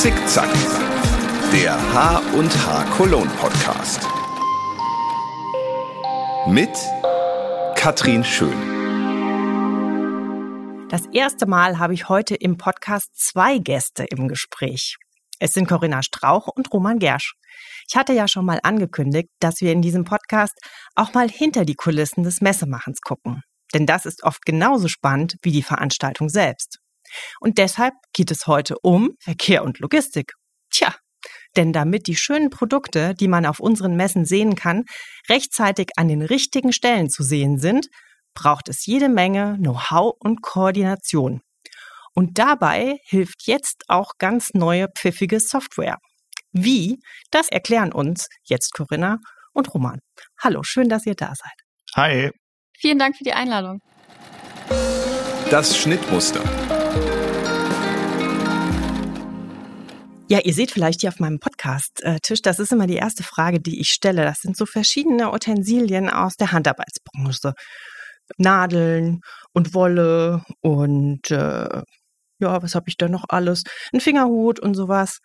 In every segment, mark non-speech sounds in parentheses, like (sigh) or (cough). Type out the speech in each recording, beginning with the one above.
Zickzack, der H und H Cologne Podcast. Mit Katrin Schön. Das erste Mal habe ich heute im Podcast zwei Gäste im Gespräch. Es sind Corinna Strauch und Roman Gersch. Ich hatte ja schon mal angekündigt, dass wir in diesem Podcast auch mal hinter die Kulissen des Messemachens gucken. Denn das ist oft genauso spannend wie die Veranstaltung selbst. Und deshalb geht es heute um Verkehr und Logistik. Tja, denn damit die schönen Produkte, die man auf unseren Messen sehen kann, rechtzeitig an den richtigen Stellen zu sehen sind, braucht es jede Menge Know-how und Koordination. Und dabei hilft jetzt auch ganz neue pfiffige Software. Wie? Das erklären uns jetzt Corinna und Roman. Hallo, schön, dass ihr da seid. Hi. Vielen Dank für die Einladung. Das Schnittmuster. Ja, ihr seht vielleicht hier auf meinem Podcast-Tisch, das ist immer die erste Frage, die ich stelle. Das sind so verschiedene Utensilien aus der Handarbeitsbranche. Nadeln und Wolle und äh, ja, was habe ich da noch alles? Ein Fingerhut und sowas.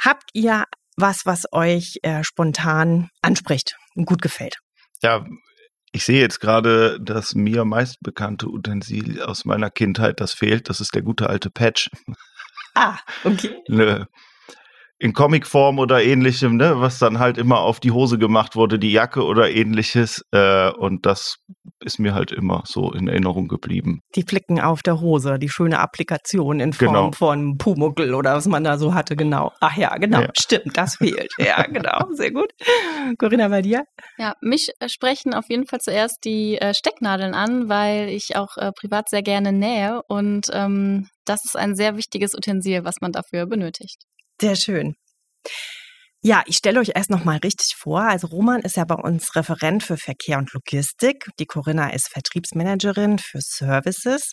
Habt ihr was, was euch äh, spontan anspricht und gut gefällt? Ja, ich sehe jetzt gerade das mir meist bekannte Utensil aus meiner Kindheit, das fehlt. Das ist der gute alte Patch. Ah, okay. Ne, in Comicform oder ähnlichem, ne, was dann halt immer auf die Hose gemacht wurde, die Jacke oder ähnliches. Äh, und das ist mir halt immer so in Erinnerung geblieben. Die Flicken auf der Hose, die schöne Applikation in Form Genau. von Pumuckel oder was man da so hatte, genau. Ach ja, genau, Ja. stimmt, das (laughs) fehlt. Ja, genau, sehr gut. Corinna, bei dir? Ja, mich äh, sprechen auf jeden Fall zuerst die äh, Stecknadeln an, weil ich auch äh, privat sehr gerne nähe und ähm, das ist ein sehr wichtiges Utensil, was man dafür benötigt. Sehr schön. Ja, ich stelle euch erst noch mal richtig vor. Also Roman ist ja bei uns Referent für Verkehr und Logistik. Die Corinna ist Vertriebsmanagerin für Services.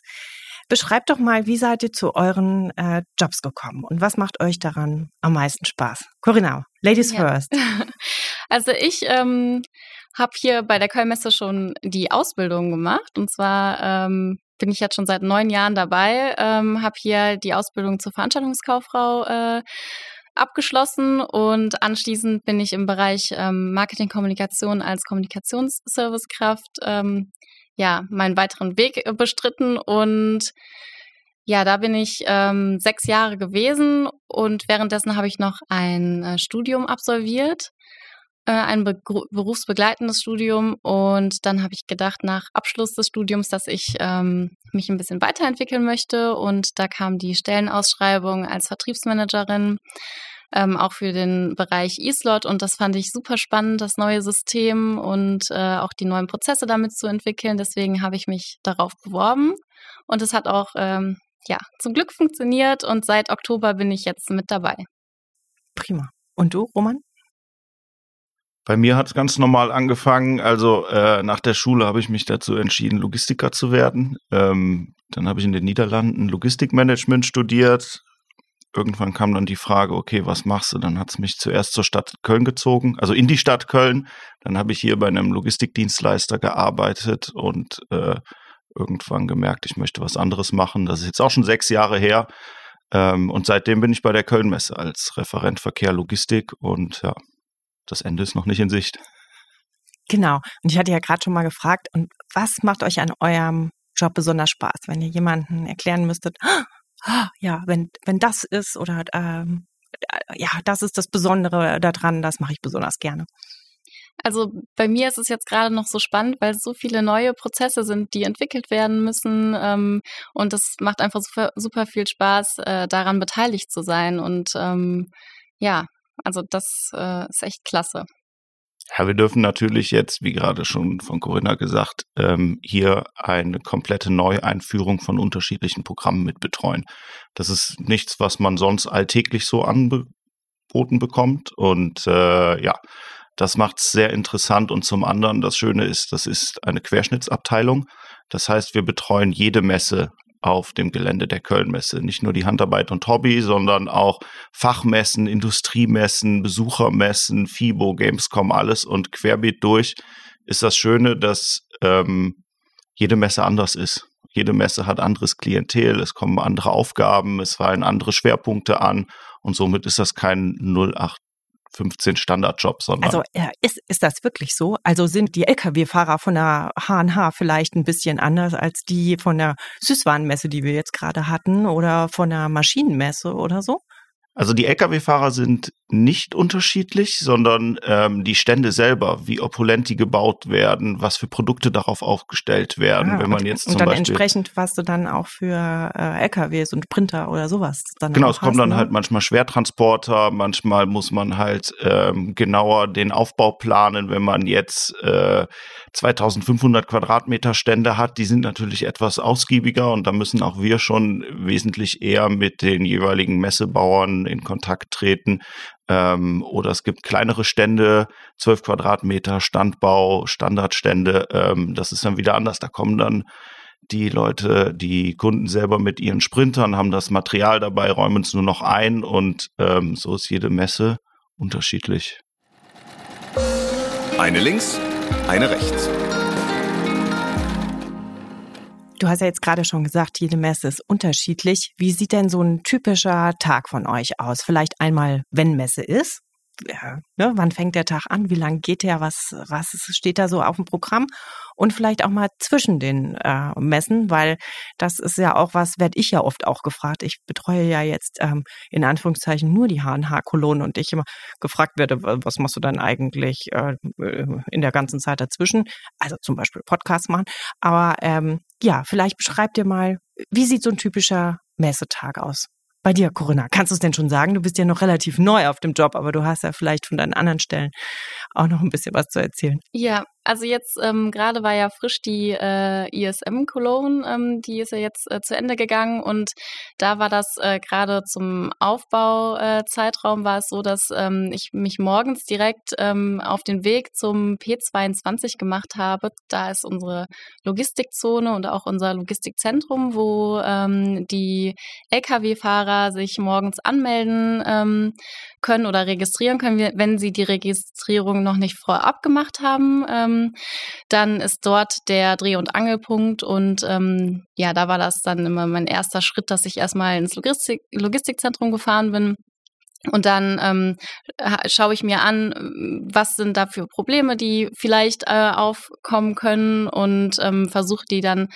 Beschreibt doch mal, wie seid ihr zu euren äh, Jobs gekommen und was macht euch daran am meisten Spaß? Corinna, Ladies Ja. first. (laughs) Also ich ähm, habe hier bei der Kölnmesse schon die Ausbildung gemacht und zwar ähm, bin ich jetzt schon seit neun Jahren dabei, ähm, habe hier die Ausbildung zur Veranstaltungskauffrau äh, abgeschlossen und anschließend bin ich im Bereich ähm, Marketingkommunikation als Kommunikationsservicekraft ähm, ja meinen weiteren Weg äh, bestritten und ja, da bin ich ähm, sechs Jahre gewesen und währenddessen habe ich noch ein äh, Studium absolviert, ein be berufsbegleitendes Studium und dann habe ich gedacht nach Abschluss des Studiums, dass ich ähm, mich ein bisschen weiterentwickeln möchte und da kam die Stellenausschreibung als Vertriebsmanagerin ähm, auch für den Bereich E-Slot und das fand ich super spannend, das neue System und äh, auch die neuen Prozesse damit zu entwickeln. Deswegen habe ich mich darauf beworben und es hat auch ähm, ja zum Glück funktioniert und seit Oktober bin ich jetzt mit dabei. Prima. Und du, Roman? Bei mir hat es ganz normal angefangen. Also äh, nach der Schule habe ich mich dazu entschieden, Logistiker zu werden. Ähm, dann habe ich in den Niederlanden Logistikmanagement studiert. Irgendwann kam dann die Frage, okay, was machst du? Dann hat es mich zuerst zur Stadt Köln gezogen, also in die Stadt Köln. Dann habe ich hier bei einem Logistikdienstleister gearbeitet und äh, irgendwann gemerkt, ich möchte was anderes machen. Das ist jetzt auch schon sechs Jahre her. Ähm, und seitdem bin ich bei der Kölnmesse als Referent Verkehr Logistik und ja, das Ende ist noch nicht in Sicht. Genau. Und ich hatte ja gerade schon mal gefragt, und was macht euch an eurem Job besonders Spaß, wenn ihr jemanden erklären müsstet, ah, ja, wenn, wenn das ist oder ähm, äh, ja, das ist das Besondere daran, das mache ich besonders gerne. Also bei mir ist es jetzt gerade noch so spannend, weil es so viele neue Prozesse sind, die entwickelt werden müssen. Ähm, und es macht einfach super, super viel Spaß, äh, daran beteiligt zu sein. Und ähm, ja, also das äh, ist echt klasse. Ja, wir dürfen natürlich jetzt, wie gerade schon von Corinna gesagt, ähm, hier eine komplette Neueinführung von unterschiedlichen Programmen mit betreuen. Das ist nichts, was man sonst alltäglich so angeboten bekommt. Und äh, ja, das macht es sehr interessant. Und zum anderen, das Schöne ist, das ist eine Querschnittsabteilung. Das heißt, wir betreuen jede Messe auf dem Gelände der Kölnmesse. Nicht nur die Handarbeit und Hobby, sondern auch Fachmessen, Industriemessen, Besuchermessen, FIBO, Gamescom, alles und querbeet durch ist das Schöne, dass ähm, jede Messe anders ist. Jede Messe hat anderes Klientel, es kommen andere Aufgaben, es fallen andere Schwerpunkte an Und somit ist das kein 0815 Standardjob, sondern. Also ist, ist das wirklich so? Also sind die Lkw-Fahrer von der HNH vielleicht ein bisschen anders als die von der Süßwarenmesse, die wir jetzt gerade hatten, oder von der Maschinenmesse oder so? Also die Lkw-Fahrer sind nicht unterschiedlich, sondern ähm, die Stände selber, wie opulent die gebaut werden, was für Produkte darauf aufgestellt werden. Ah, wenn man jetzt zum und dann Beispiel, entsprechend, was du dann auch für äh, LKWs und Printer oder sowas dann Genau, es kommen dann ne? halt manchmal Schwertransporter, manchmal muss man halt ähm, genauer den Aufbau planen, wenn man jetzt äh, 2500 Quadratmeter Stände hat, die sind natürlich etwas ausgiebiger und da müssen auch wir schon wesentlich eher mit den jeweiligen Messebauern in Kontakt treten. Ähm, oder es gibt kleinere Stände, 12 Quadratmeter, Standbau, Standardstände. Ähm, das ist dann wieder anders. Da kommen dann die Leute, die Kunden selber mit ihren Sprintern, haben das Material dabei, räumen es nur noch ein und ähm, so ist jede Messe unterschiedlich. Eine links, eine rechts. Du hast ja jetzt gerade schon gesagt, jede Messe ist unterschiedlich. Wie sieht denn so ein typischer Tag von euch aus? Vielleicht einmal, wenn Messe ist. Ja, ne, wann fängt der Tag an? Wie lange geht der? Was, was steht da so auf dem Programm? und vielleicht auch mal zwischen den äh, Messen, weil das ist ja auch was, werde ich ja oft auch gefragt. Ich betreue ja jetzt ähm, in Anführungszeichen nur die HNH-Kolonne und ich immer gefragt werde, was machst du dann eigentlich äh, in der ganzen Zeit dazwischen? Also zum Beispiel Podcast machen. Aber ähm, ja, vielleicht beschreib dir mal, wie sieht so ein typischer Messetag aus? Bei dir, Corinna, kannst du es denn schon sagen? Du bist ja noch relativ neu auf dem Job, aber du hast ja vielleicht von deinen anderen Stellen auch noch ein bisschen was zu erzählen. Ja, also jetzt ähm, gerade war ja frisch die äh, ISM Cologne, ähm, die ist ja jetzt äh, zu Ende gegangen und da war das äh, gerade zum Aufbauzeitraum äh, war es so, dass ähm, ich mich morgens direkt ähm, auf den Weg zum P22 gemacht habe. Da ist unsere Logistikzone und auch unser Logistikzentrum, wo ähm, die Lkw-Fahrer sich morgens anmelden ähm, können oder registrieren können, wenn sie die Registrierung noch nicht vorab gemacht haben. Ähm, dann ist dort der Dreh- und Angelpunkt und ähm, ja, da war das dann immer mein erster Schritt, dass ich erstmal ins Logistik Logistikzentrum gefahren bin und dann ähm, schaue ich mir an, was sind da für Probleme, die vielleicht äh, aufkommen können und ähm, versuche die dann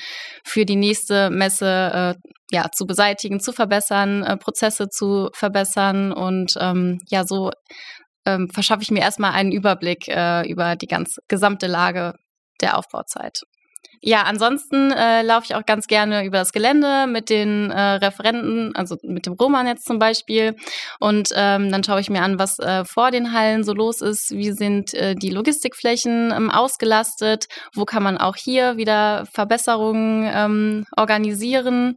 für die nächste Messe äh, ja, zu beseitigen, zu verbessern, äh, Prozesse zu verbessern und ähm, ja, so ähm, verschaffe ich mir erstmal einen Überblick äh, über die ganz gesamte Lage der Aufbauzeit. Ja, ansonsten äh, laufe ich auch ganz gerne über das Gelände mit den äh, Referenten, also mit dem Roman jetzt zum Beispiel. Und ähm, dann schaue ich mir an, was äh, vor den Hallen so los ist. Wie sind äh, die Logistikflächen ähm, ausgelastet? Wo kann man auch hier wieder Verbesserungen ähm, organisieren?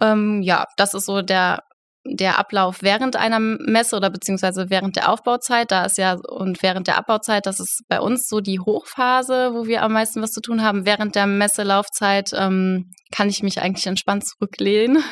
Ähm, ja, das ist so der der Ablauf während einer Messe oder beziehungsweise während der Aufbauzeit, da ist ja und während der Abbauzeit, das ist bei uns so die Hochphase, wo wir am meisten was zu tun haben. Während der Messelaufzeit ähm, kann ich mich eigentlich entspannt zurücklehnen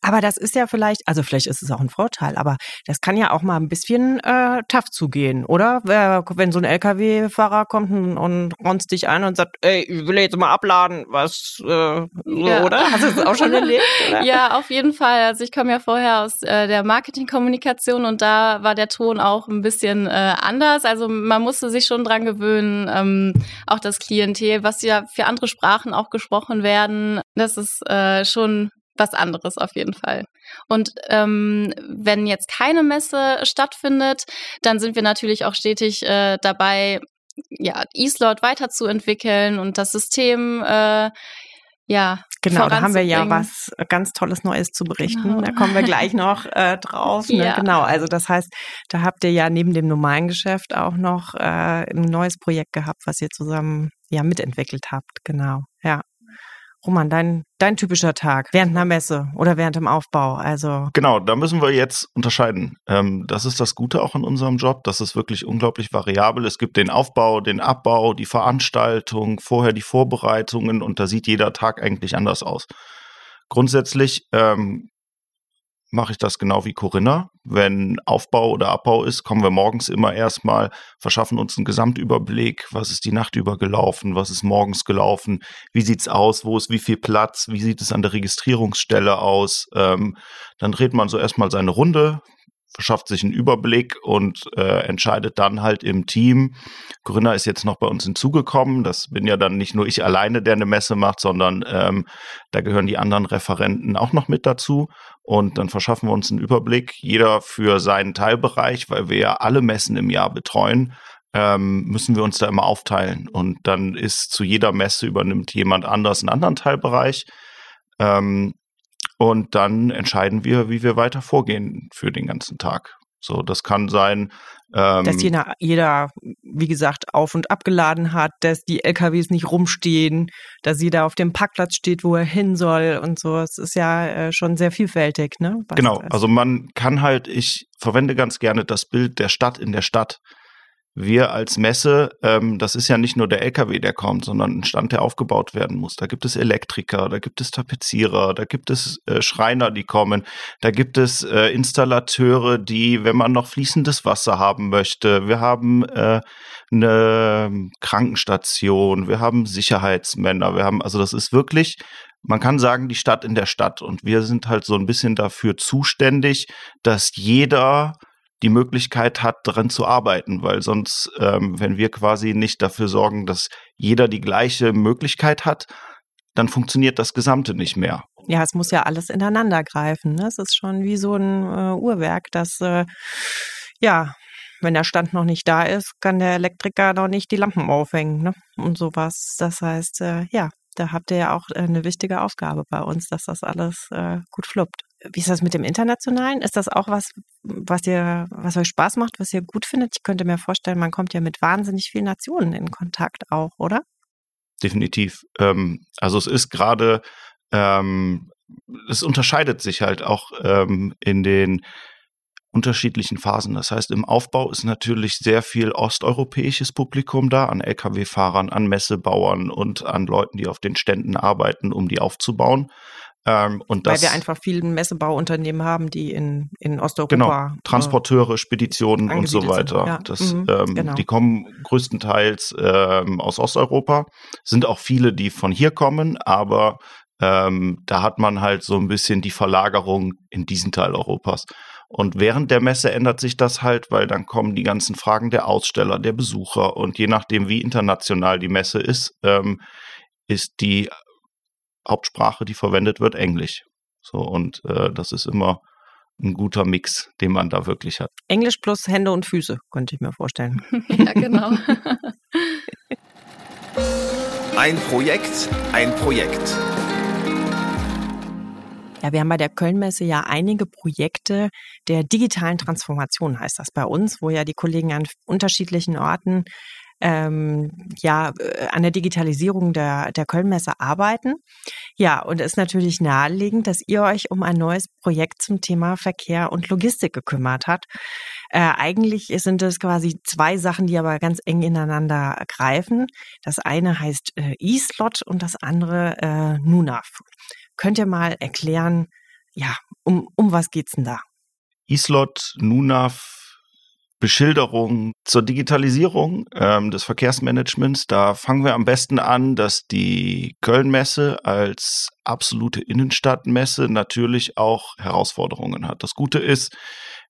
aber das ist ja vielleicht, also vielleicht ist es auch ein Vorteil, aber das kann ja auch mal ein bisschen äh, tough zugehen, oder? Wenn so ein LKW-Fahrer kommt und ronzt dich ein und sagt, ey, ich will jetzt mal abladen, was, äh, so, ja. oder? Hast du das auch schon (laughs) erlebt? Oder? Ja, auf jeden Fall. Also ich komme ja vorher aus äh, der Marketingkommunikation und da war der Ton auch ein bisschen äh, anders. Also man musste sich schon dran gewöhnen, ähm, auch das Klientel, was ja für andere Sprachen auch gesprochen werden, das ist äh, schon was anderes auf jeden Fall. Und ähm, wenn jetzt keine Messe stattfindet, dann sind wir natürlich auch stetig äh, dabei, ja, eSlot weiterzuentwickeln und das System äh, ja. Genau, da haben wir ja was ganz Tolles Neues zu berichten. Genau. Da kommen wir gleich noch äh, drauf. Ne? Ja. Genau, also das heißt, da habt ihr ja neben dem normalen Geschäft auch noch äh, ein neues Projekt gehabt, was ihr zusammen ja mitentwickelt habt. Genau, ja. Roman, dein, dein typischer Tag während einer Messe oder während dem Aufbau? Also genau, da müssen wir jetzt unterscheiden. Ähm, das ist das Gute auch in unserem Job, das ist wirklich unglaublich variabel. Es gibt den Aufbau, den Abbau, die Veranstaltung, vorher die Vorbereitungen und da sieht jeder Tag eigentlich anders aus. Grundsätzlich ähm, mache ich das genau wie Corinna. Wenn Aufbau oder Abbau ist, kommen wir morgens immer erstmal, verschaffen uns einen Gesamtüberblick, was ist die Nacht über gelaufen, was ist morgens gelaufen, wie sieht's aus, wo ist wie viel Platz, wie sieht es an der Registrierungsstelle aus. Ähm, dann dreht man so erstmal seine Runde, verschafft sich einen Überblick und äh, entscheidet dann halt im Team. Corinna ist jetzt noch bei uns hinzugekommen. Das bin ja dann nicht nur ich alleine, der eine Messe macht, sondern ähm, da gehören die anderen Referenten auch noch mit dazu. Und dann verschaffen wir uns einen Überblick, jeder für seinen Teilbereich, weil wir ja alle Messen im Jahr betreuen. Ähm, müssen wir uns da immer aufteilen. Und dann ist zu jeder Messe übernimmt jemand anders einen anderen Teilbereich. Ähm, und dann entscheiden wir, wie wir weiter vorgehen für den ganzen Tag. So, das kann sein. Ähm, dass jeder, jeder, wie gesagt, auf und abgeladen hat, dass die LKWs nicht rumstehen, dass jeder auf dem Parkplatz steht, wo er hin soll und so. Es ist ja äh, schon sehr vielfältig, ne? genau. Also man kann halt, ich verwende ganz gerne das Bild der Stadt in der Stadt wir als Messe, ähm, das ist ja nicht nur der LKW, der kommt, sondern ein Stand, der aufgebaut werden muss. Da gibt es Elektriker, da gibt es Tapezierer, da gibt es äh, Schreiner, die kommen, da gibt es äh, Installateure, die, wenn man noch fließendes Wasser haben möchte, wir haben äh, eine Krankenstation, wir haben Sicherheitsmänner, wir haben, also das ist wirklich man kann sagen, die Stadt in der Stadt. Und wir sind halt so ein bisschen dafür zuständig, dass jeder die Möglichkeit hat, daran zu arbeiten, weil sonst, ähm, wenn wir quasi nicht dafür sorgen, dass jeder die gleiche Möglichkeit hat, dann funktioniert das Gesamte nicht mehr. Ja, es muss ja alles ineinander greifen. Ne? Es ist schon wie so ein äh, Uhrwerk, das äh, ja, wenn der Stand noch nicht da ist, kann der Elektriker noch nicht die Lampen aufhängen ne? und sowas. Das heißt, äh, ja, da habt ihr ja auch äh, eine wichtige Aufgabe bei uns, dass das alles äh, gut fluppt. Wie ist das mit dem Internationalen? Ist das auch was, was ihr, was euch Spaß macht, was ihr gut findet? Ich könnte mir vorstellen, man kommt ja mit wahnsinnig vielen Nationen in Kontakt auch, oder? Definitiv. Ähm, also es ist gerade, ähm, es unterscheidet sich halt auch ähm, in den unterschiedlichen Phasen. Das heißt, im Aufbau ist natürlich sehr viel osteuropäisches Publikum da, an Lkw-Fahrern, an Messebauern und an Leuten, die auf den Ständen arbeiten, um die aufzubauen. Ähm, und das, Weil wir einfach viele Messebauunternehmen haben, die in, in Osteuropa. Genau, Transporteure, Speditionen und so weiter. Ja. Das, mhm, ähm, genau. Die kommen größtenteils ähm, aus Osteuropa. Sind auch viele, die von hier kommen, aber ähm, da hat man halt so ein bisschen die Verlagerung in diesen Teil Europas. Und während der Messe ändert sich das halt, weil dann kommen die ganzen Fragen der Aussteller, der Besucher und je nachdem, wie international die Messe ist, ähm, ist die Hauptsprache, die verwendet wird, Englisch. So, und äh, das ist immer ein guter Mix, den man da wirklich hat. Englisch plus Hände und Füße, könnte ich mir vorstellen. (laughs) ja, genau. (laughs) ein Projekt, ein Projekt. Ja, wir haben bei der Kölnmesse ja einige Projekte der digitalen Transformation, heißt das bei uns, wo ja die Kollegen an unterschiedlichen Orten ähm, ja äh, an der Digitalisierung der, der Kölnmesse arbeiten. Ja, und es ist natürlich naheliegend, dass ihr euch um ein neues Projekt zum Thema Verkehr und Logistik gekümmert habt. Äh, eigentlich sind es quasi zwei Sachen, die aber ganz eng ineinander greifen. Das eine heißt äh, E-Slot und das andere äh, NUNAV. Könnt ihr mal erklären, ja, um, um was geht's denn da? Islot, Nunav, Beschilderung zur Digitalisierung ähm, des Verkehrsmanagements. Da fangen wir am besten an, dass die Kölnmesse als absolute Innenstadtmesse natürlich auch Herausforderungen hat. Das Gute ist,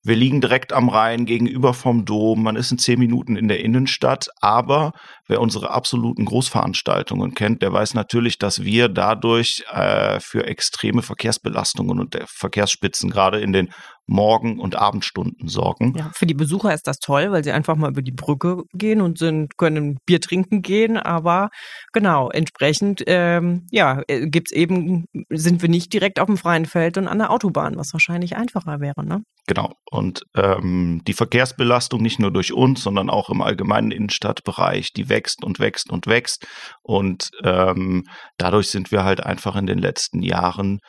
wir liegen direkt am Rhein gegenüber vom Dom. Man ist in zehn Minuten in der Innenstadt. Aber wer unsere absoluten Großveranstaltungen kennt, der weiß natürlich, dass wir dadurch äh, für extreme Verkehrsbelastungen und Verkehrsspitzen gerade in den Morgen- und Abendstunden sorgen. Ja, für die Besucher ist das toll, weil sie einfach mal über die Brücke gehen und sind, können Bier trinken gehen. Aber genau, entsprechend, ähm, ja, äh, gibt's eben, sind wir nicht direkt auf dem freien Feld und an der Autobahn, was wahrscheinlich einfacher wäre, ne? Genau. Und ähm, die Verkehrsbelastung nicht nur durch uns, sondern auch im allgemeinen Innenstadtbereich, die wächst und wächst und wächst. Und ähm, dadurch sind wir halt einfach in den letzten Jahren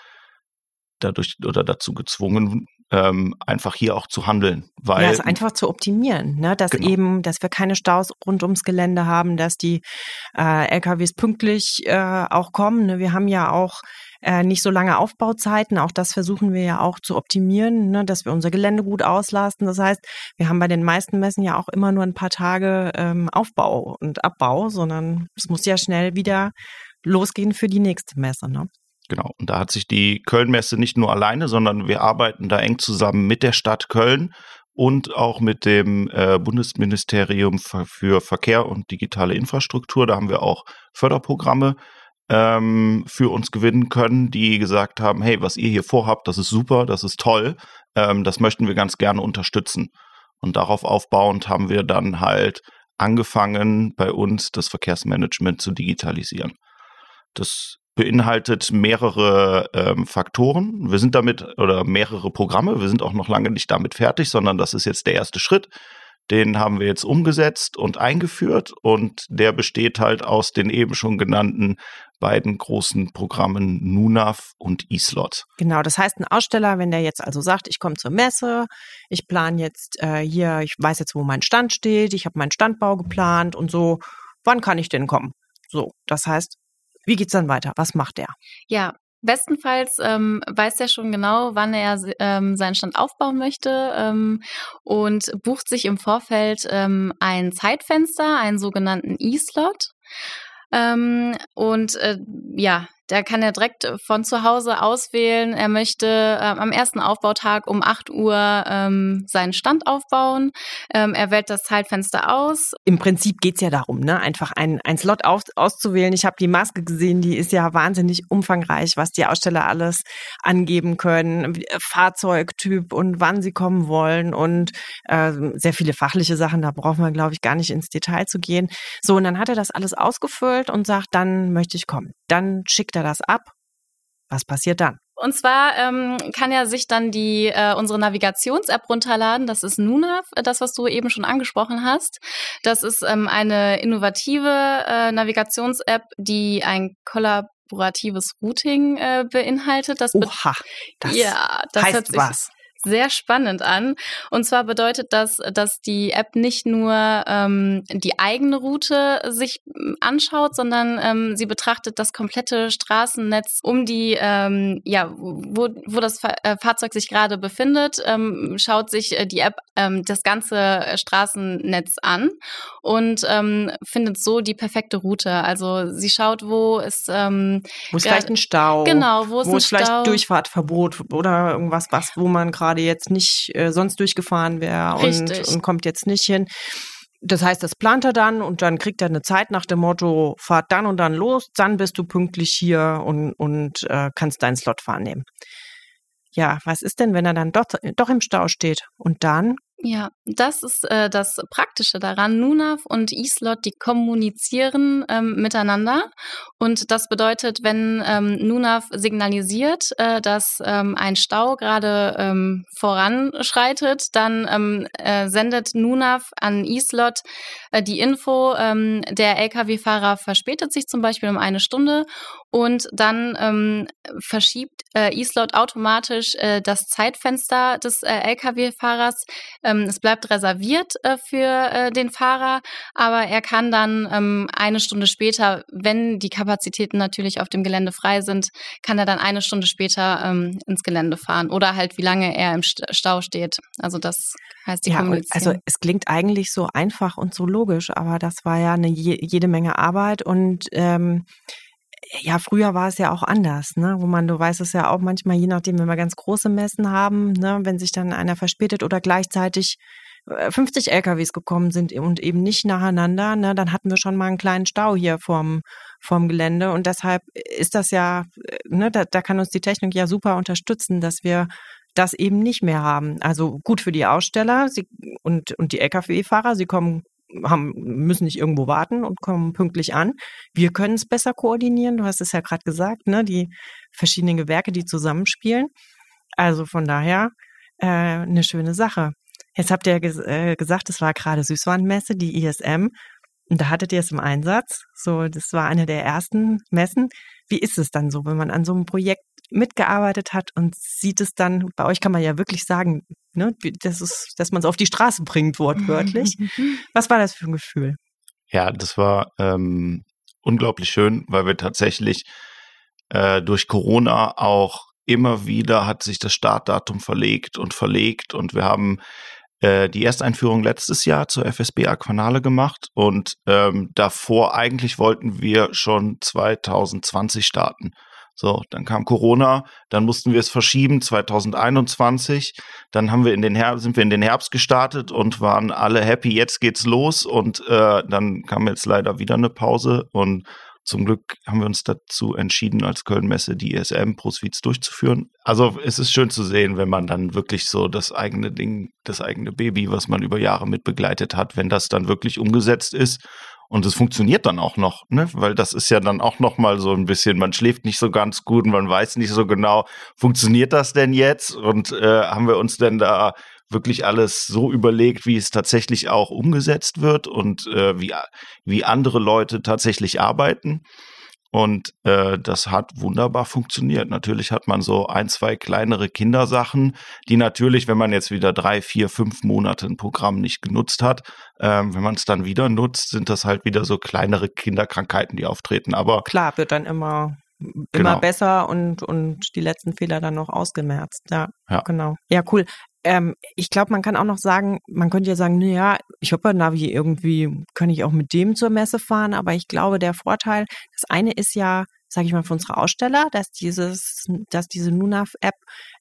dadurch oder dazu gezwungen, ähm, einfach hier auch zu handeln. Weil, ja, es einfach zu optimieren, ne? dass genau. eben, dass wir keine Staus rund ums Gelände haben, dass die äh, LKWs pünktlich äh, auch kommen. Ne? Wir haben ja auch äh, nicht so lange Aufbauzeiten. Auch das versuchen wir ja auch zu optimieren, ne, dass wir unser Gelände gut auslasten. Das heißt, wir haben bei den meisten Messen ja auch immer nur ein paar Tage ähm, Aufbau und Abbau, sondern es muss ja schnell wieder losgehen für die nächste Messe. Ne? Genau. Und da hat sich die Kölnmesse nicht nur alleine, sondern wir arbeiten da eng zusammen mit der Stadt Köln und auch mit dem äh, Bundesministerium für Verkehr und digitale Infrastruktur. Da haben wir auch Förderprogramme ähm, für uns gewinnen können, die gesagt haben, hey, was ihr hier vorhabt, das ist super, das ist toll, ähm, das möchten wir ganz gerne unterstützen. Und darauf aufbauend haben wir dann halt angefangen, bei uns das Verkehrsmanagement zu digitalisieren. Das beinhaltet mehrere ähm, Faktoren. Wir sind damit oder mehrere Programme. Wir sind auch noch lange nicht damit fertig, sondern das ist jetzt der erste Schritt. Den haben wir jetzt umgesetzt und eingeführt und der besteht halt aus den eben schon genannten beiden großen Programmen Nunav und eSlot. Genau, das heißt, ein Aussteller, wenn der jetzt also sagt, ich komme zur Messe, ich plane jetzt äh, hier, ich weiß jetzt, wo mein Stand steht, ich habe meinen Standbau geplant und so, wann kann ich denn kommen? So, das heißt, wie geht's dann weiter? Was macht er? Ja, Bestenfalls ähm, weiß er schon genau, wann er ähm, seinen Stand aufbauen möchte ähm, und bucht sich im Vorfeld ähm, ein Zeitfenster, einen sogenannten E-Slot. Ähm, und äh, ja, da kann er direkt von zu Hause auswählen. Er möchte äh, am ersten Aufbautag um 8 Uhr ähm, seinen Stand aufbauen. Ähm, er wählt das Zeitfenster aus. Im Prinzip geht's ja darum, ne? einfach ein, ein Slot auf, auszuwählen. Ich habe die Maske gesehen, die ist ja wahnsinnig umfangreich, was die Aussteller alles angeben können. Fahrzeugtyp und wann sie kommen wollen und äh, sehr viele fachliche Sachen. Da brauchen wir, glaube ich, gar nicht ins Detail zu gehen. So, und dann hat er das alles ausgefüllt und sagt, dann möchte ich kommen. Dann schickt er das ab. Was passiert dann? Und zwar ähm, kann er sich dann die äh, unsere Navigations-App runterladen. Das ist Nunav, das was du eben schon angesprochen hast. Das ist ähm, eine innovative äh, Navigations-App, die ein kollaboratives Routing äh, beinhaltet. Das Oha, das ja, das heißt was sehr spannend an. Und zwar bedeutet das, dass die App nicht nur ähm, die eigene Route sich ähm, anschaut, sondern ähm, sie betrachtet das komplette Straßennetz um die, ähm, ja, wo, wo das Fa äh, Fahrzeug sich gerade befindet, ähm, schaut sich äh, die App ähm, das ganze Straßennetz an und ähm, findet so die perfekte Route. Also sie schaut, wo ist ähm, wo ist vielleicht ein Stau, genau, wo ist, wo ist vielleicht? Durchfahrtverbot oder irgendwas, was wo man gerade gerade jetzt nicht äh, sonst durchgefahren wäre und, und kommt jetzt nicht hin. Das heißt, das plant er dann und dann kriegt er eine Zeit nach dem Motto, fahrt dann und dann los, dann bist du pünktlich hier und, und äh, kannst deinen Slot fahren nehmen. Ja, was ist denn, wenn er dann doch, doch im Stau steht? Und dann ja, das ist äh, das Praktische daran. Nunav und Islot, die kommunizieren ähm, miteinander. Und das bedeutet, wenn ähm, Nunav signalisiert, äh, dass ähm, ein Stau gerade ähm, voranschreitet, dann ähm, äh, sendet Nunav an Islot äh, die Info, ähm, der Lkw-Fahrer verspätet sich zum Beispiel um eine Stunde und dann ähm, verschiebt äh, Islot automatisch äh, das Zeitfenster des äh, Lkw-Fahrers ähm, es bleibt reserviert äh, für äh, den Fahrer, aber er kann dann ähm, eine Stunde später, wenn die Kapazitäten natürlich auf dem Gelände frei sind, kann er dann eine Stunde später ähm, ins Gelände fahren oder halt wie lange er im Stau steht. Also das heißt die ja, Also es klingt eigentlich so einfach und so logisch, aber das war ja eine je, jede Menge Arbeit und ähm, ja, früher war es ja auch anders, ne? Wo man, du weißt es ja auch manchmal, je nachdem, wenn wir ganz große Messen haben, ne, wenn sich dann einer verspätet oder gleichzeitig 50 äh, LKWs gekommen sind und eben nicht nacheinander, ne, dann hatten wir schon mal einen kleinen Stau hier vorm, vorm Gelände. Und deshalb ist das ja, äh, ne, da, da kann uns die Technik ja super unterstützen, dass wir das eben nicht mehr haben. Also gut für die Aussteller sie, und, und die Lkw-Fahrer, sie kommen haben, müssen nicht irgendwo warten und kommen pünktlich an. Wir können es besser koordinieren. Du hast es ja gerade gesagt, ne? Die verschiedenen Gewerke, die zusammenspielen. Also von daher äh, eine schöne Sache. Jetzt habt ihr ges äh, gesagt, es war gerade Süßwarenmesse, die ISM. Und da hattet ihr es im Einsatz. So, das war eine der ersten Messen. Wie ist es dann so, wenn man an so einem Projekt mitgearbeitet hat und sieht es dann, bei euch kann man ja wirklich sagen, ne, das ist, dass man es auf die Straße bringt, wortwörtlich. (laughs) Was war das für ein Gefühl? Ja, das war ähm, unglaublich schön, weil wir tatsächlich äh, durch Corona auch immer wieder hat sich das Startdatum verlegt und verlegt und wir haben äh, die Ersteinführung letztes Jahr zur FSB Aquanale gemacht und ähm, davor eigentlich wollten wir schon 2020 starten. So, dann kam Corona, dann mussten wir es verschieben 2021. Dann haben wir in den Herbst, sind wir in den Herbst gestartet und waren alle happy. Jetzt geht's los und äh, dann kam jetzt leider wieder eine Pause und zum Glück haben wir uns dazu entschieden, als Köln-Messe die ESM Pro Suites durchzuführen. Also es ist schön zu sehen, wenn man dann wirklich so das eigene Ding, das eigene Baby, was man über Jahre mit begleitet hat, wenn das dann wirklich umgesetzt ist und es funktioniert dann auch noch, ne? Weil das ist ja dann auch noch mal so ein bisschen, man schläft nicht so ganz gut und man weiß nicht so genau, funktioniert das denn jetzt? Und äh, haben wir uns denn da wirklich alles so überlegt, wie es tatsächlich auch umgesetzt wird und äh, wie, wie andere Leute tatsächlich arbeiten. Und äh, das hat wunderbar funktioniert. Natürlich hat man so ein, zwei kleinere Kindersachen, die natürlich, wenn man jetzt wieder drei, vier, fünf Monate ein Programm nicht genutzt hat, ähm, wenn man es dann wieder nutzt, sind das halt wieder so kleinere Kinderkrankheiten, die auftreten. Aber klar, wird dann immer immer genau. besser und, und die letzten Fehler dann noch ausgemerzt. Ja, ja. genau. Ja, cool. Ähm, ich glaube, man kann auch noch sagen, man könnte ja sagen, naja, ich habe ein Navi irgendwie, kann ich auch mit dem zur Messe fahren, aber ich glaube, der Vorteil, das eine ist ja, sage ich mal, für unsere Aussteller, dass dieses, dass diese Nunav-App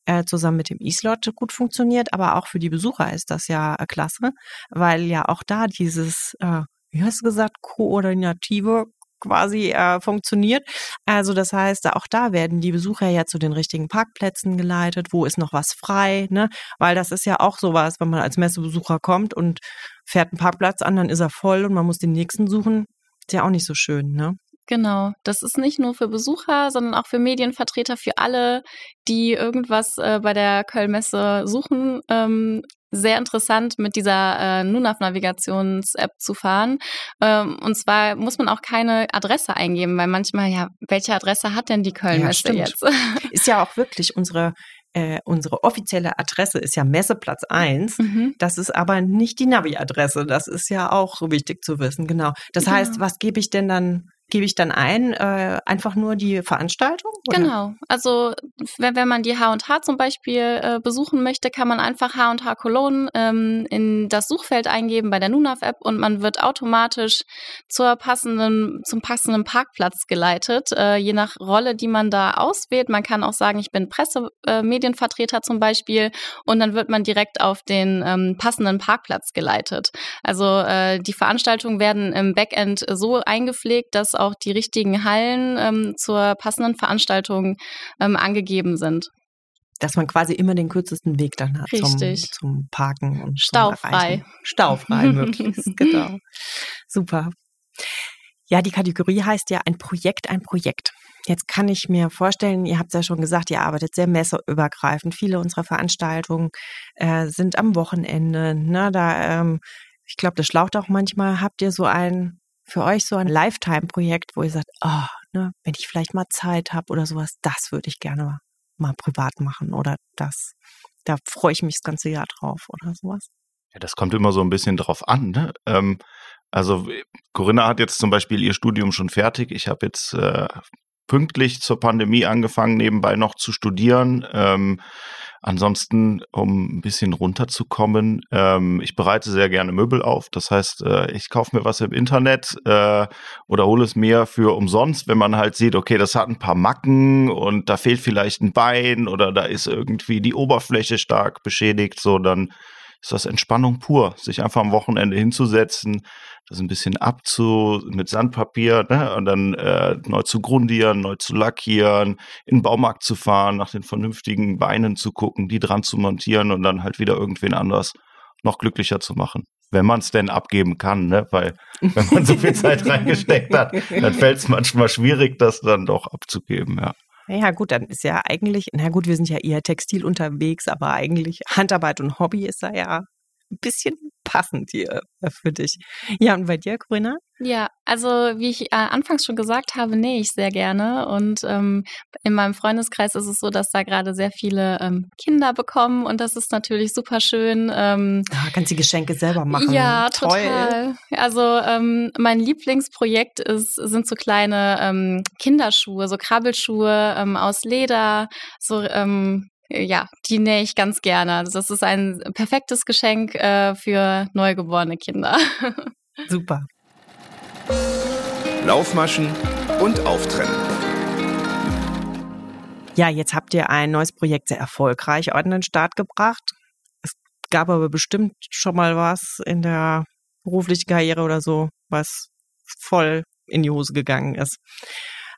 äh, zusammen mit dem E-Slot gut funktioniert, aber auch für die Besucher ist das ja äh, klasse, weil ja auch da dieses, äh, wie hast du gesagt, koordinative quasi äh, funktioniert. Also das heißt, auch da werden die Besucher ja zu den richtigen Parkplätzen geleitet, wo ist noch was frei, ne? Weil das ist ja auch sowas, wenn man als Messebesucher kommt und fährt einen Parkplatz an, dann ist er voll und man muss den nächsten suchen. Ist ja auch nicht so schön, ne? Genau, das ist nicht nur für Besucher, sondern auch für Medienvertreter, für alle, die irgendwas äh, bei der Köln-Messe suchen. Ähm, sehr interessant, mit dieser äh, NUNAV-Navigations-App zu fahren. Ähm, und zwar muss man auch keine Adresse eingeben, weil manchmal, ja, welche Adresse hat denn die Köln-Messe ja, jetzt? (laughs) ist ja auch wirklich unsere äh, unsere offizielle Adresse ist ja Messeplatz 1. Mhm. Das ist aber nicht die Navi-Adresse. Das ist ja auch wichtig zu wissen, genau. Das genau. heißt, was gebe ich denn dann gebe ich dann ein, äh, einfach nur die Veranstaltung? Oder? Genau. Also wenn, wenn man die H&H zum Beispiel äh, besuchen möchte, kann man einfach H&H Cologne ähm, in das Suchfeld eingeben bei der Nunav-App und man wird automatisch zur passenden, zum passenden Parkplatz geleitet, äh, je nach Rolle, die man da auswählt. Man kann auch sagen, ich bin Pressemedienvertreter äh, zum Beispiel und dann wird man direkt auf den ähm, passenden Parkplatz geleitet. Also äh, die Veranstaltungen werden im Backend so eingepflegt, dass auch die richtigen Hallen ähm, zur passenden Veranstaltung ähm, angegeben sind. Dass man quasi immer den kürzesten Weg dann hat zum, zum, Parken und Staufrei. Staufrei (laughs) möglichst, genau. Super. Ja, die Kategorie heißt ja ein Projekt, ein Projekt. Jetzt kann ich mir vorstellen, ihr habt ja schon gesagt, ihr arbeitet sehr messeübergreifend. Viele unserer Veranstaltungen äh, sind am Wochenende. Ne? Da, ähm, ich glaube, das schlaucht auch manchmal. Habt ihr so ein für euch so ein Lifetime-Projekt, wo ihr sagt, oh, ne, wenn ich vielleicht mal Zeit habe oder sowas, das würde ich gerne mal privat machen oder das, da freue ich mich das ganze Jahr drauf oder sowas? Ja, das kommt immer so ein bisschen drauf an. Ne? Ähm, also Corinna hat jetzt zum Beispiel ihr Studium schon fertig. Ich habe jetzt äh, pünktlich zur Pandemie angefangen, nebenbei noch zu studieren. Ähm, Ansonsten, um ein bisschen runterzukommen, ähm, ich bereite sehr gerne Möbel auf. Das heißt, äh, ich kaufe mir was im Internet äh, oder hole es mir für umsonst, wenn man halt sieht, okay, das hat ein paar Macken und da fehlt vielleicht ein Bein oder da ist irgendwie die Oberfläche stark beschädigt, so dann ist das Entspannung pur, sich einfach am Wochenende hinzusetzen, das ein bisschen abzu mit Sandpapier ne, und dann äh, neu zu grundieren, neu zu lackieren, in den Baumarkt zu fahren, nach den vernünftigen Beinen zu gucken, die dran zu montieren und dann halt wieder irgendwen anders noch glücklicher zu machen. Wenn man es denn abgeben kann, ne? Weil wenn man so viel Zeit reingesteckt hat, dann fällt es manchmal schwierig, das dann doch abzugeben, ja. Ja, gut, dann ist ja eigentlich, na gut, wir sind ja eher textil unterwegs, aber eigentlich Handarbeit und Hobby ist da ja ein bisschen passend hier äh, für dich. Ja, und bei dir, Corinna? Ja, also wie ich äh, anfangs schon gesagt habe, nähe ich sehr gerne. Und ähm, in meinem Freundeskreis ist es so, dass da gerade sehr viele ähm, Kinder bekommen und das ist natürlich super schön. Ähm, ah, kannst die Geschenke selber machen. Ja, Toll. total. Also ähm, mein Lieblingsprojekt ist, sind so kleine ähm, Kinderschuhe, so Krabbelschuhe ähm, aus Leder, so ähm, ja, die nähe ich ganz gerne. Also das ist ein perfektes Geschenk äh, für neugeborene Kinder. (laughs) Super. Laufmaschen und Auftrennen. Ja, jetzt habt ihr ein neues Projekt sehr erfolgreich an den Start gebracht. Es gab aber bestimmt schon mal was in der beruflichen Karriere oder so, was voll in die Hose gegangen ist.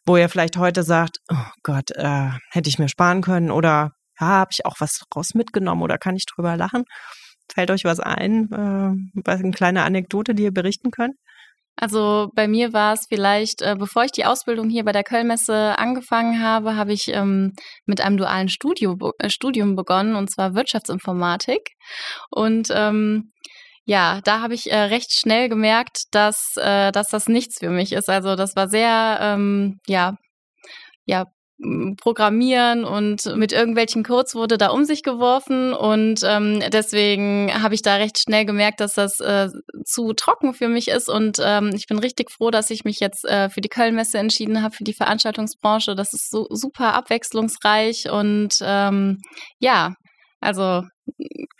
Wo ihr vielleicht heute sagt, oh Gott, äh, hätte ich mir sparen können oder ja, habe ich auch was raus mitgenommen oder kann ich drüber lachen? Fällt euch was ein? Äh, was eine kleine Anekdote, die ihr berichten könnt? Also bei mir war es vielleicht, äh, bevor ich die Ausbildung hier bei der Kölnmesse angefangen habe, habe ich ähm, mit einem dualen Studio, äh, Studium begonnen, und zwar Wirtschaftsinformatik. Und ähm, ja, da habe ich äh, recht schnell gemerkt, dass, äh, dass das nichts für mich ist. Also das war sehr, ähm, ja, ja, Programmieren und mit irgendwelchen Codes wurde da um sich geworfen und ähm, deswegen habe ich da recht schnell gemerkt, dass das äh, zu trocken für mich ist und ähm, ich bin richtig froh, dass ich mich jetzt äh, für die Kölnmesse entschieden habe, für die Veranstaltungsbranche. Das ist so super abwechslungsreich und ähm, ja, also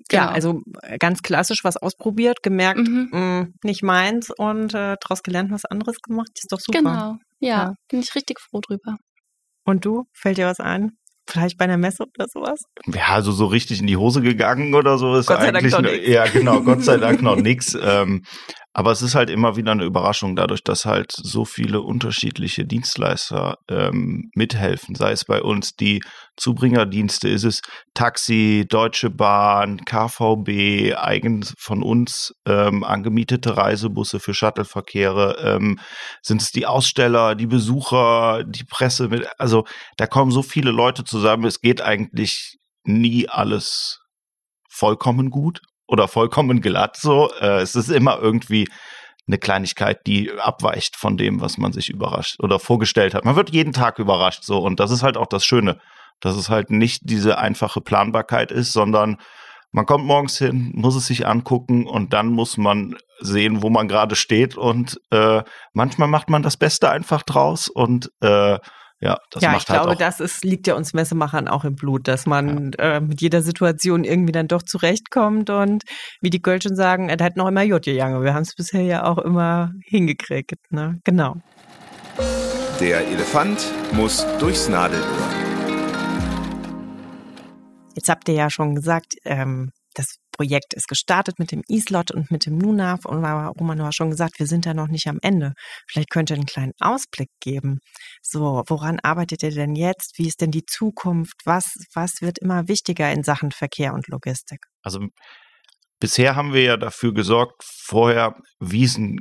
Genau. Ja, also äh, ganz klassisch was ausprobiert, gemerkt, mhm. mh, mm, nicht meins und äh, daraus gelernt, was anderes gemacht. Ist doch super. Genau, ja, ja, bin ich richtig froh drüber. Und du? Fällt dir was ein? Vielleicht bei einer Messe oder sowas? Ja, also so richtig in die Hose gegangen oder so ist Gott sei eigentlich Dank noch ne, ja genau, Gott sei Dank noch (laughs) nichts. Ähm, aber es ist halt immer wieder eine Überraschung, dadurch, dass halt so viele unterschiedliche Dienstleister ähm, mithelfen. Sei es bei uns die Zubringerdienste, ist es Taxi, Deutsche Bahn, KVB, eigen von uns ähm, angemietete Reisebusse für Shuttleverkehre, ähm, sind es die Aussteller, die Besucher, die Presse. Mit, also da kommen so viele Leute zusammen. Es geht eigentlich nie alles vollkommen gut oder vollkommen glatt so. Äh, es ist immer irgendwie eine Kleinigkeit, die abweicht von dem, was man sich überrascht oder vorgestellt hat. Man wird jeden Tag überrascht so und das ist halt auch das Schöne, dass es halt nicht diese einfache Planbarkeit ist, sondern man kommt morgens hin, muss es sich angucken und dann muss man sehen, wo man gerade steht und äh, manchmal macht man das Beste einfach draus und äh, ja, das ja, macht ich halt glaube, auch. das ist, liegt ja uns Messemachern auch im Blut, dass man ja. äh, mit jeder Situation irgendwie dann doch zurechtkommt und wie die Kölschen sagen, er hat noch immer Jod gegangen. Wir haben es bisher ja auch immer hingekriegt. Ne? Genau. Der Elefant muss durchs Nadelöhr. Jetzt habt ihr ja schon gesagt, ähm, das Projekt ist gestartet mit dem E-Slot und mit dem NUNAV und Roman hat schon gesagt, wir sind da noch nicht am Ende. Vielleicht könnt ihr einen kleinen Ausblick geben. So, woran arbeitet ihr denn jetzt? Wie ist denn die Zukunft? Was, was wird immer wichtiger in Sachen Verkehr und Logistik? Also bisher haben wir ja dafür gesorgt, vorher Wiesen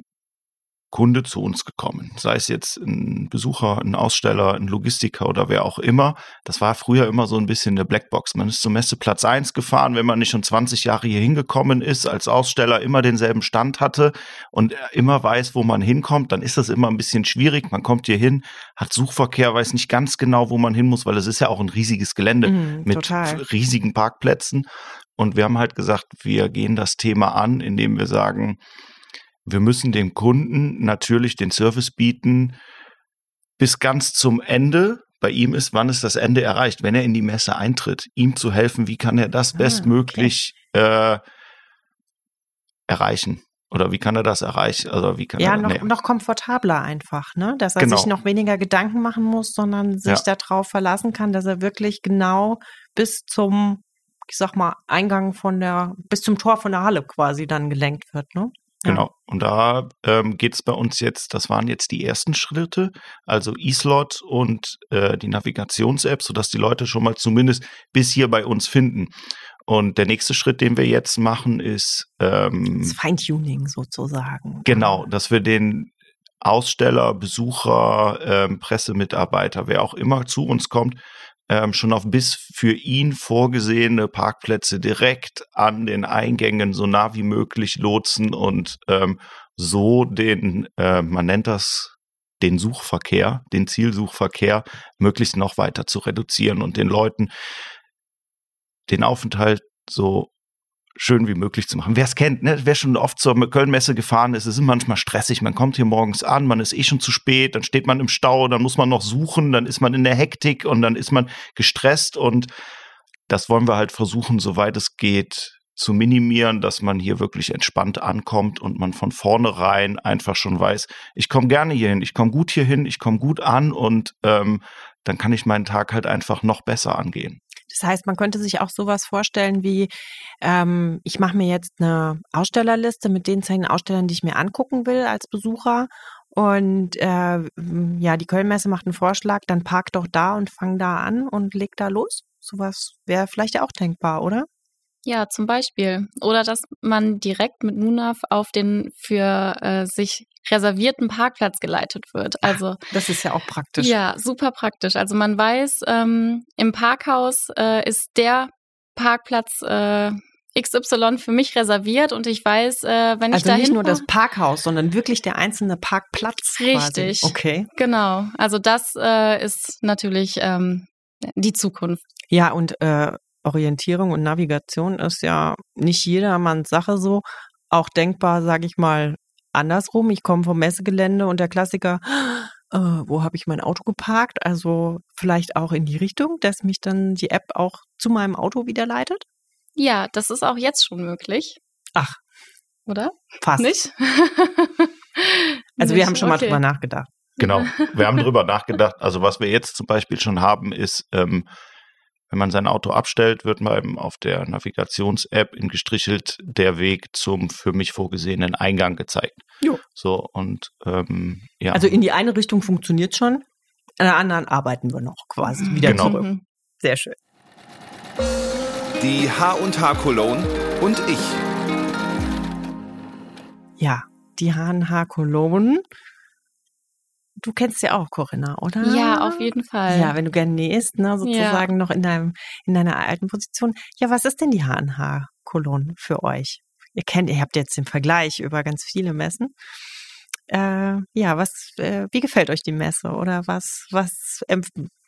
Kunde zu uns gekommen. Sei es jetzt ein Besucher, ein Aussteller, ein Logistiker oder wer auch immer. Das war früher immer so ein bisschen eine Blackbox. Man ist zum Messeplatz 1 gefahren, wenn man nicht schon 20 Jahre hier hingekommen ist, als Aussteller immer denselben Stand hatte und immer weiß, wo man hinkommt, dann ist das immer ein bisschen schwierig. Man kommt hier hin, hat Suchverkehr, weiß nicht ganz genau, wo man hin muss, weil es ist ja auch ein riesiges Gelände mm, mit total. riesigen Parkplätzen. Und wir haben halt gesagt, wir gehen das Thema an, indem wir sagen, wir müssen dem Kunden natürlich den Service bieten bis ganz zum Ende. Bei ihm ist, wann ist das Ende erreicht? Wenn er in die Messe eintritt, ihm zu helfen, wie kann er das ah, bestmöglich okay. äh, erreichen? Oder wie kann er das erreichen? Also wie kann ja, er, noch, nee. noch komfortabler einfach, ne? Dass er genau. sich noch weniger Gedanken machen muss, sondern sich ja. darauf verlassen kann, dass er wirklich genau bis zum, ich sag mal, Eingang von der, bis zum Tor von der Halle quasi dann gelenkt wird, ne? Genau. Und da ähm, geht es bei uns jetzt, das waren jetzt die ersten Schritte, also E-Slot und äh, die Navigations-App, sodass die Leute schon mal zumindest bis hier bei uns finden. Und der nächste Schritt, den wir jetzt machen, ist ähm, das Feintuning sozusagen. Genau, dass wir den Aussteller, Besucher, ähm, Pressemitarbeiter, wer auch immer zu uns kommt, ähm, schon auf bis für ihn vorgesehene Parkplätze direkt an den Eingängen so nah wie möglich lotsen und ähm, so den, äh, man nennt das den Suchverkehr, den Zielsuchverkehr möglichst noch weiter zu reduzieren und den Leuten den Aufenthalt so schön wie möglich zu machen. Wer es kennt, ne? wer schon oft zur Kölnmesse gefahren ist, es ist manchmal stressig. Man kommt hier morgens an, man ist eh schon zu spät, dann steht man im Stau, dann muss man noch suchen, dann ist man in der Hektik und dann ist man gestresst und das wollen wir halt versuchen, soweit es geht, zu minimieren, dass man hier wirklich entspannt ankommt und man von vornherein einfach schon weiß, ich komme gerne hierhin, ich komme gut hierhin, ich komme gut an und ähm, dann kann ich meinen Tag halt einfach noch besser angehen. Das heißt, man könnte sich auch sowas vorstellen wie, ähm, ich mache mir jetzt eine Ausstellerliste mit den zehn Ausstellern, die ich mir angucken will als Besucher. Und äh, ja, die Kölnmesse macht einen Vorschlag, dann park doch da und fang da an und leg da los. Sowas wäre vielleicht ja auch denkbar, oder? Ja, zum Beispiel. Oder dass man direkt mit Munaf auf den für äh, sich reservierten Parkplatz geleitet wird. Also das ist ja auch praktisch. Ja, super praktisch. Also man weiß, ähm, im Parkhaus äh, ist der Parkplatz äh, XY für mich reserviert und ich weiß, äh, wenn also ich da nicht nur das Parkhaus, sondern wirklich der einzelne Parkplatz. Richtig. Quasi. Okay. Genau. Also das äh, ist natürlich ähm, die Zukunft. Ja, und äh, Orientierung und Navigation ist ja nicht jedermanns Sache so. Auch denkbar, sage ich mal, andersrum. Ich komme vom Messegelände und der Klassiker, äh, wo habe ich mein Auto geparkt? Also vielleicht auch in die Richtung, dass mich dann die App auch zu meinem Auto wieder leitet? Ja, das ist auch jetzt schon möglich. Ach. Oder? Fast. Nicht? (laughs) also Nicht? wir haben schon okay. mal drüber nachgedacht. Genau, wir haben drüber (laughs) nachgedacht. Also was wir jetzt zum Beispiel schon haben, ist, ähm, wenn man sein Auto abstellt, wird man auf der Navigations-App in gestrichelt der Weg zum für mich vorgesehenen Eingang gezeigt. Jo. So und ähm, ja. Also in die eine Richtung funktioniert schon, an der anderen arbeiten wir noch quasi wieder genau. zurück. Mhm. Sehr schön. Die H&H Cologne und ich. Ja, die H&H Cologne du kennst ja auch Corinna, oder? Ja, auf jeden Fall. Ja, wenn du gerne nähst, ne, sozusagen ja. noch in deinem, in deiner alten Position. Ja, was ist denn die H&H Cologne für euch? Ihr kennt, ihr habt jetzt den Vergleich über ganz viele Messen. Äh, ja, was, äh, wie gefällt euch die Messe oder was, was, ähm,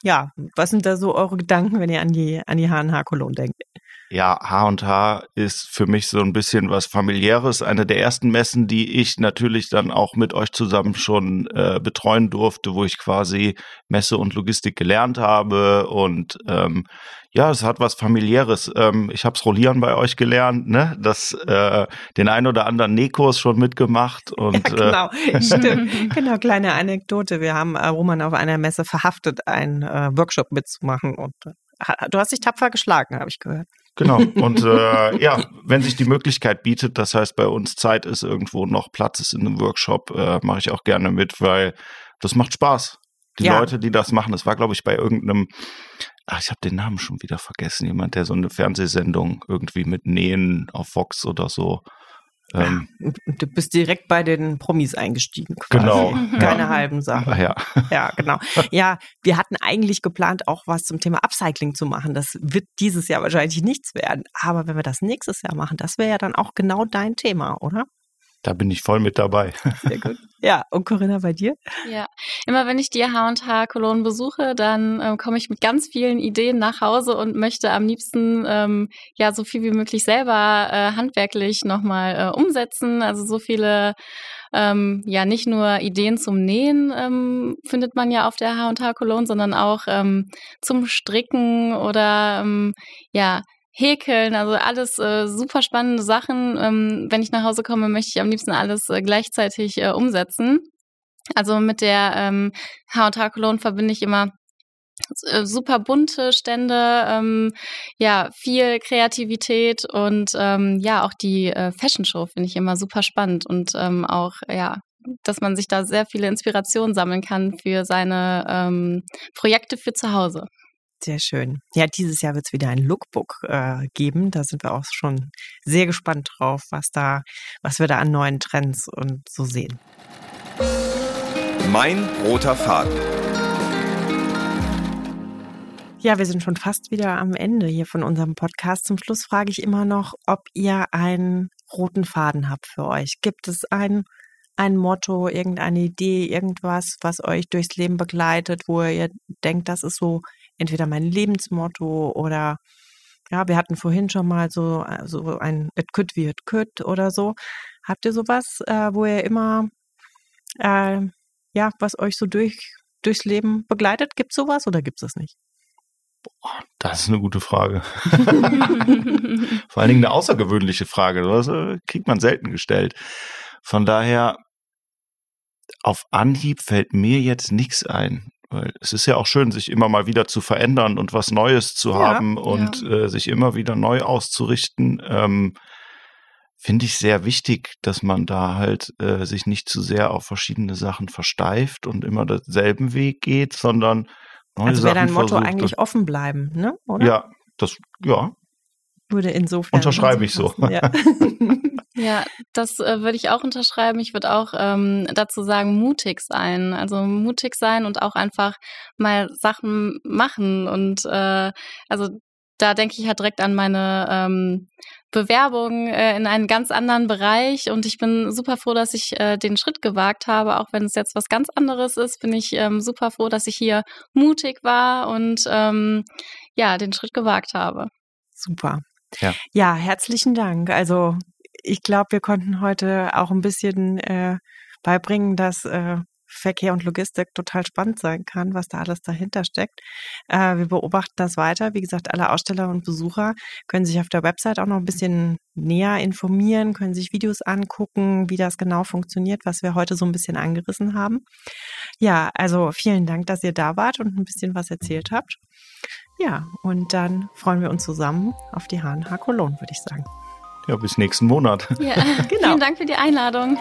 ja, was sind da so eure Gedanken, wenn ihr an die, an die H&H Cologne denkt? Ja, H&H ist für mich so ein bisschen was familiäres. Eine der ersten Messen, die ich natürlich dann auch mit euch zusammen schon äh, betreuen durfte, wo ich quasi Messe und Logistik gelernt habe. Und ähm, ja, es hat was familiäres. Ähm, ich habe Rollieren bei euch gelernt, ne? Das äh, den ein oder anderen Nähkurs schon mitgemacht. Und, ja, genau, äh, (laughs) stimmt. genau, kleine Anekdote. Wir haben äh, Roman auf einer Messe verhaftet, einen äh, Workshop mitzumachen und äh, du hast dich tapfer geschlagen, habe ich gehört. Genau. (laughs) Und äh, ja, wenn sich die Möglichkeit bietet, das heißt bei uns Zeit ist, irgendwo noch Platz ist in einem Workshop, äh, mache ich auch gerne mit, weil das macht Spaß. Die ja. Leute, die das machen, das war, glaube ich, bei irgendeinem, ach, ich habe den Namen schon wieder vergessen, jemand, der so eine Fernsehsendung irgendwie mit Nähen auf Vox oder so ähm, du bist direkt bei den Promis eingestiegen. Quasi. Genau. Keine ja. halben Sachen. Ja. ja, genau. Ja, wir hatten eigentlich geplant, auch was zum Thema Upcycling zu machen. Das wird dieses Jahr wahrscheinlich nichts werden. Aber wenn wir das nächstes Jahr machen, das wäre ja dann auch genau dein Thema, oder? Da bin ich voll mit dabei. Sehr gut. Ja, und Corinna, bei dir? Ja, immer wenn ich die H&H Cologne besuche, dann ähm, komme ich mit ganz vielen Ideen nach Hause und möchte am liebsten ähm, ja so viel wie möglich selber äh, handwerklich nochmal äh, umsetzen. Also so viele ähm, ja nicht nur Ideen zum Nähen ähm, findet man ja auf der H&H Cologne, sondern auch ähm, zum Stricken oder ähm, ja Häkeln, also alles äh, super spannende Sachen. Ähm, wenn ich nach Hause komme, möchte ich am liebsten alles äh, gleichzeitig äh, umsetzen. Also mit der ähm, H&H Cologne verbinde ich immer äh, super bunte Stände, ähm, ja, viel Kreativität und ähm, ja, auch die äh, Fashion Show finde ich immer super spannend und ähm, auch, ja, dass man sich da sehr viele Inspirationen sammeln kann für seine ähm, Projekte für zu Hause. Sehr schön. Ja, dieses Jahr wird es wieder ein Lookbook äh, geben. Da sind wir auch schon sehr gespannt drauf, was da, was wir da an neuen Trends und so sehen. Mein roter Faden. Ja, wir sind schon fast wieder am Ende hier von unserem Podcast. Zum Schluss frage ich immer noch, ob ihr einen roten Faden habt für euch. Gibt es ein, ein Motto, irgendeine Idee, irgendwas, was euch durchs Leben begleitet, wo ihr denkt, das ist so entweder mein Lebensmotto oder ja, wir hatten vorhin schon mal so, so ein It could wie it could oder so. Habt ihr sowas, äh, wo ihr immer, äh, ja, was euch so durch, durchs Leben begleitet? Gibt es sowas oder gibt es das nicht? Boah, das ist eine gute Frage. (laughs) (laughs) Vor allen Dingen eine außergewöhnliche Frage. Das äh, kriegt man selten gestellt. Von daher, auf Anhieb fällt mir jetzt nichts ein. Weil es ist ja auch schön, sich immer mal wieder zu verändern und was Neues zu ja, haben und ja. äh, sich immer wieder neu auszurichten. Ähm, Finde ich sehr wichtig, dass man da halt äh, sich nicht zu sehr auf verschiedene Sachen versteift und immer denselben Weg geht, sondern neue also wäre dein Motto versucht. eigentlich offen bleiben, ne? Oder? Ja, das, ja. Würde insofern. Unterschreibe ich so. Ja. (laughs) Ja, das äh, würde ich auch unterschreiben. Ich würde auch ähm, dazu sagen, mutig sein. Also mutig sein und auch einfach mal Sachen machen. Und äh, also da denke ich halt direkt an meine ähm, Bewerbung äh, in einen ganz anderen Bereich. Und ich bin super froh, dass ich äh, den Schritt gewagt habe. Auch wenn es jetzt was ganz anderes ist, bin ich ähm, super froh, dass ich hier mutig war und ähm, ja, den Schritt gewagt habe. Super. Ja. ja, herzlichen Dank. Also ich glaube, wir konnten heute auch ein bisschen äh, beibringen, dass äh, Verkehr und Logistik total spannend sein kann, was da alles dahinter steckt. Äh, wir beobachten das weiter. Wie gesagt, alle Aussteller und Besucher können sich auf der Website auch noch ein bisschen näher informieren, können sich Videos angucken, wie das genau funktioniert, was wir heute so ein bisschen angerissen haben. Ja, also vielen Dank, dass ihr da wart und ein bisschen was erzählt habt. Ja, und dann freuen wir uns zusammen auf die HNH Cologne, würde ich sagen. Ja, bis nächsten Monat. Ja, (laughs) genau. Vielen Dank für die Einladung.